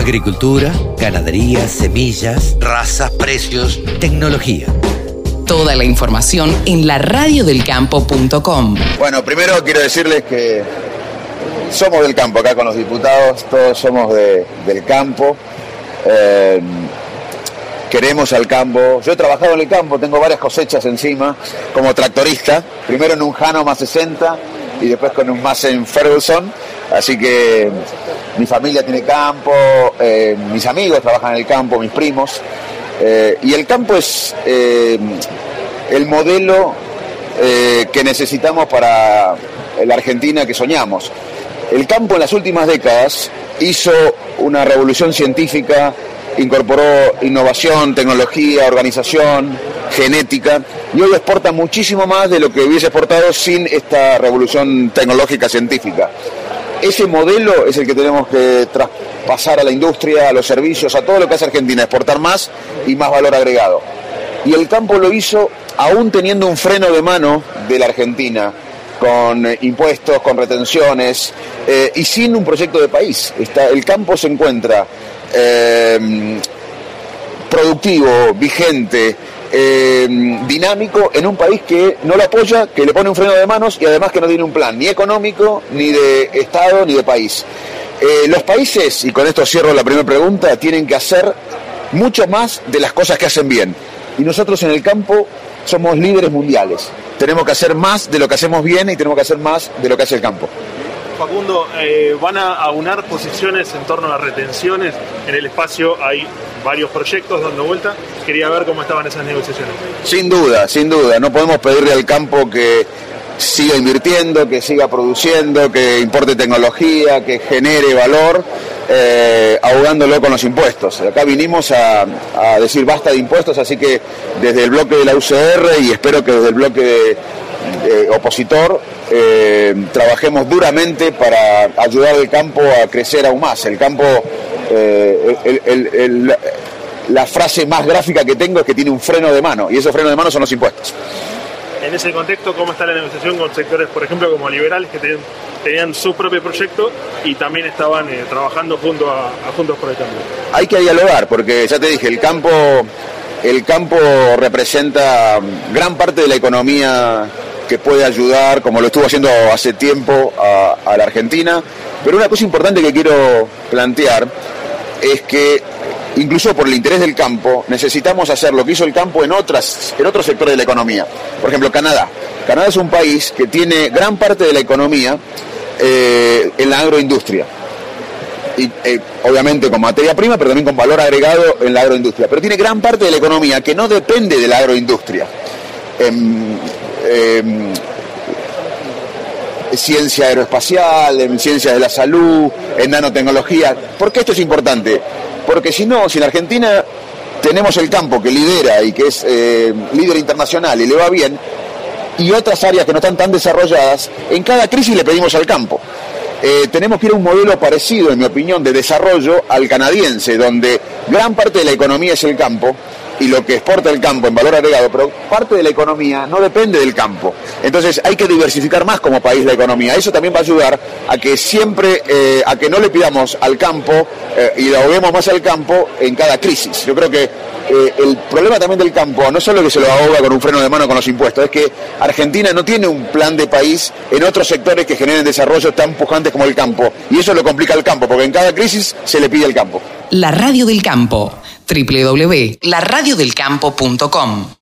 Agricultura, ganadería, semillas, razas, precios, tecnología. Toda la información en la radiodelcampo.com. Bueno, primero quiero decirles que somos del campo acá con los diputados, todos somos del campo. Eh, queremos al campo. Yo he trabajado en el campo, tengo varias cosechas encima como tractorista, primero en un Jano más 60 y después con un más en Ferguson. Así que mi familia tiene campo, eh, mis amigos trabajan en el campo, mis primos. Eh, y el campo es eh, el modelo que necesitamos para la Argentina que soñamos. El campo en las últimas décadas hizo una revolución científica, incorporó innovación, tecnología, organización, genética, y hoy exporta muchísimo más de lo que hubiese exportado sin esta revolución tecnológica científica. Ese modelo es el que tenemos que traspasar a la industria, a los servicios, a todo lo que hace Argentina, exportar más y más valor agregado. Y el campo lo hizo aún teniendo un freno de mano de la Argentina, con impuestos, con retenciones eh, y sin un proyecto de país. El campo se encuentra eh, productivo, vigente, Em, dinámico en un país que no lo apoya, que le pone un freno de manos y además que no tiene un plan ni económico, ni de Estado, ni de país. Eh, los países, y con esto cierro la primera pregunta, tienen que hacer mucho más de las cosas que hacen bien. Y nosotros en el campo somos líderes mundiales. Tenemos que hacer más de lo que hacemos bien y tenemos que hacer más de lo que hace el campo. Facundo, eh, van a aunar posiciones en torno a retenciones. En el espacio hay varios proyectos dando vuelta. Quería ver cómo estaban esas negociaciones. Sin duda, sin duda. No podemos pedirle al campo que siga invirtiendo, que siga produciendo, que importe tecnología, que genere valor, eh, ahogándolo con los impuestos. Acá vinimos a, decir basta de impuestos, así que desde el bloque de la UCR y espero que desde el bloque de, opositor eh, trabajemos duramente para ayudar al campo a crecer aún más. El campo, eh, la frase más gráfica que tengo es que tiene un freno de mano y esos frenos de mano son los impuestos. En ese contexto, ¿cómo está la negociación con sectores, por ejemplo, como liberales, que tenían, su propio proyecto y también estaban eh, trabajando junto a, Juntos por el Cambio? Hay que dialogar, porque ya te dije, el campo, el campo representa gran parte de la economía que puede ayudar, como lo estuvo haciendo hace tiempo, a, la Argentina. Pero una cosa importante que quiero plantear es que incluso por el interés del campo, necesitamos hacer lo que hizo el campo en, otras, en otros sectores de la economía. Por ejemplo, Canadá. Canadá es un país que tiene gran parte de la economía eh, en la agroindustria. Y, eh, obviamente con materia prima, pero también con valor agregado en la agroindustria. Pero tiene gran parte de la economía que no depende de la agroindustria. Em, ciencia aeroespacial, en ciencias de la salud, en nanotecnología. ¿Por qué esto es importante? Porque si no, si en Argentina tenemos el campo que lidera y que es eh, líder internacional y le va bien, y otras áreas que no están tan desarrolladas, en cada crisis le pedimos al campo. Eh, tenemos que ir a un modelo parecido, en mi opinión, de desarrollo al canadiense, donde gran parte de la economía es el campo y lo que exporta el campo en valor agregado, pero parte de la economía no depende del campo. Entonces hay que diversificar más como país la economía. Eso también va a ayudar a que siempre, eh, a que no le pidamos al campo eh, y le ahoguemos más al campo en cada crisis. Yo creo que eh, el problema también del campo no solo que se lo ahoga con un freno de mano con los impuestos, es que Argentina no tiene un plan de país en otros sectores que generen desarrollo tan pujantes como el campo. Y eso lo complica el campo, porque en cada crisis se le pide al campo. La radio del campo www.laradiodelcampo.com